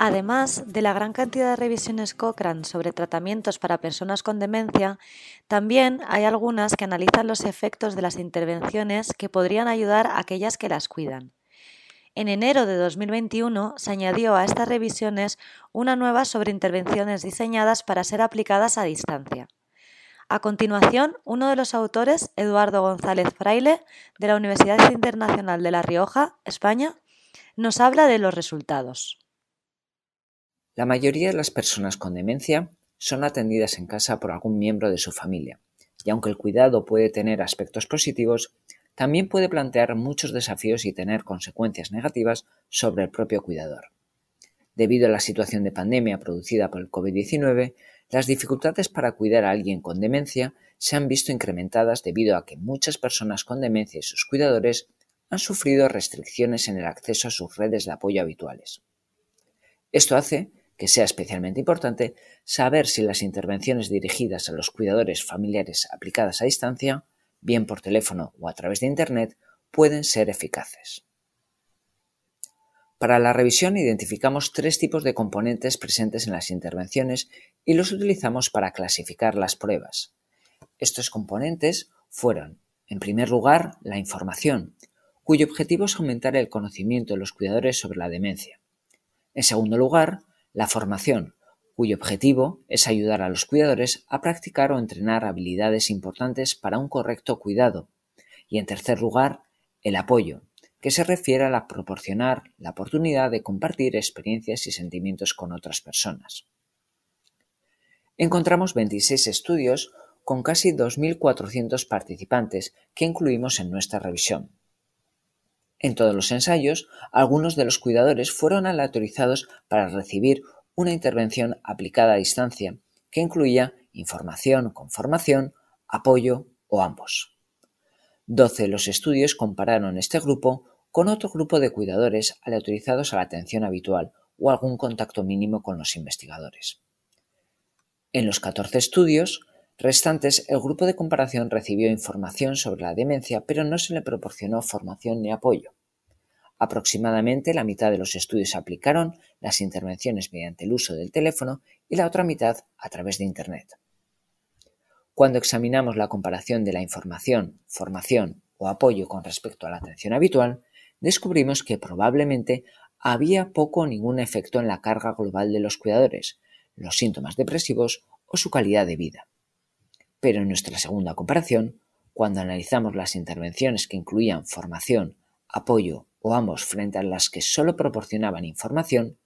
Además de la gran cantidad de revisiones Cochrane sobre tratamientos para personas con demencia, también hay algunas que analizan los efectos de las intervenciones que podrían ayudar a aquellas que las cuidan. En enero de 2021 se añadió a estas revisiones una nueva sobre intervenciones diseñadas para ser aplicadas a distancia. A continuación, uno de los autores, Eduardo González Fraile, de la Universidad Internacional de La Rioja, España, nos habla de los resultados. La mayoría de las personas con demencia son atendidas en casa por algún miembro de su familia, y aunque el cuidado puede tener aspectos positivos, también puede plantear muchos desafíos y tener consecuencias negativas sobre el propio cuidador. Debido a la situación de pandemia producida por el COVID-19, las dificultades para cuidar a alguien con demencia se han visto incrementadas debido a que muchas personas con demencia y sus cuidadores han sufrido restricciones en el acceso a sus redes de apoyo habituales. Esto hace que sea especialmente importante saber si las intervenciones dirigidas a los cuidadores familiares aplicadas a distancia, bien por teléfono o a través de Internet, pueden ser eficaces. Para la revisión identificamos tres tipos de componentes presentes en las intervenciones y los utilizamos para clasificar las pruebas. Estos componentes fueron, en primer lugar, la información, cuyo objetivo es aumentar el conocimiento de los cuidadores sobre la demencia. En segundo lugar, la formación, cuyo objetivo es ayudar a los cuidadores a practicar o entrenar habilidades importantes para un correcto cuidado. Y en tercer lugar, el apoyo, que se refiere a la proporcionar la oportunidad de compartir experiencias y sentimientos con otras personas. Encontramos 26 estudios con casi 2.400 participantes que incluimos en nuestra revisión. En todos los ensayos, algunos de los cuidadores fueron aleatorizados para recibir una intervención aplicada a distancia que incluía información con formación, apoyo o ambos. Doce de los estudios compararon este grupo con otro grupo de cuidadores aleatorizados a la atención habitual o algún contacto mínimo con los investigadores. En los 14 estudios restantes, el grupo de comparación recibió información sobre la demencia, pero no se le proporcionó formación ni apoyo. Aproximadamente la mitad de los estudios aplicaron las intervenciones mediante el uso del teléfono y la otra mitad a través de Internet. Cuando examinamos la comparación de la información, formación o apoyo con respecto a la atención habitual, descubrimos que probablemente había poco o ningún efecto en la carga global de los cuidadores, los síntomas depresivos o su calidad de vida. Pero en nuestra segunda comparación, cuando analizamos las intervenciones que incluían formación, apoyo o ambos frente a las que solo proporcionaban información,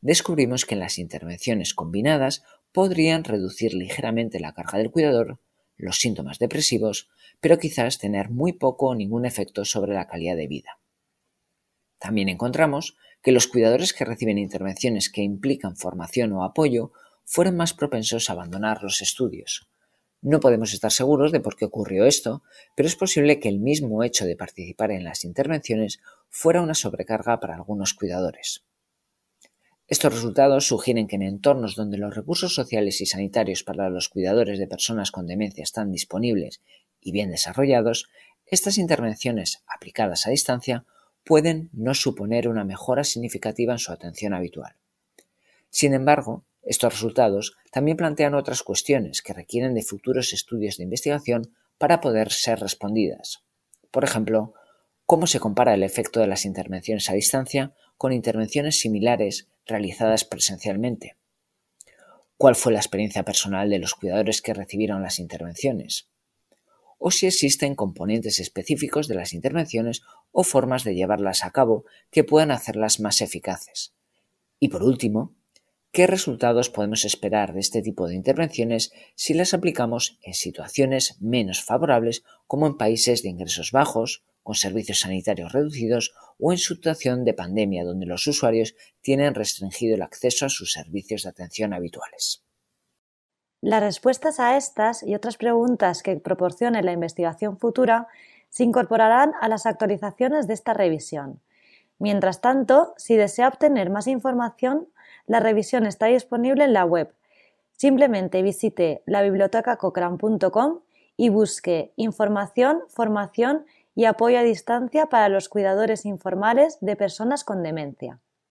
descubrimos que las intervenciones combinadas podrían reducir ligeramente la carga del cuidador, los síntomas depresivos, pero quizás tener muy poco o ningún efecto sobre la calidad de vida. También encontramos que los cuidadores que reciben intervenciones que implican formación o apoyo fueron más propensos a abandonar los estudios, no podemos estar seguros de por qué ocurrió esto, pero es posible que el mismo hecho de participar en las intervenciones fuera una sobrecarga para algunos cuidadores. Estos resultados sugieren que en entornos donde los recursos sociales y sanitarios para los cuidadores de personas con demencia están disponibles y bien desarrollados, estas intervenciones aplicadas a distancia pueden no suponer una mejora significativa en su atención habitual. Sin embargo, estos resultados también plantean otras cuestiones que requieren de futuros estudios de investigación para poder ser respondidas. Por ejemplo, cómo se compara el efecto de las intervenciones a distancia con intervenciones similares realizadas presencialmente. ¿Cuál fue la experiencia personal de los cuidadores que recibieron las intervenciones? O si existen componentes específicos de las intervenciones o formas de llevarlas a cabo que puedan hacerlas más eficaces. Y por último, ¿Qué resultados podemos esperar de este tipo de intervenciones si las aplicamos en situaciones menos favorables como en países de ingresos bajos, con servicios sanitarios reducidos o en situación de pandemia donde los usuarios tienen restringido el acceso a sus servicios de atención habituales? Las respuestas a estas y otras preguntas que proporcione la investigación futura se incorporarán a las actualizaciones de esta revisión. Mientras tanto, si desea obtener más información, la revisión está disponible en la web. Simplemente visite la bibliotecacochrane.com y busque información, formación y apoyo a distancia para los cuidadores informales de personas con demencia.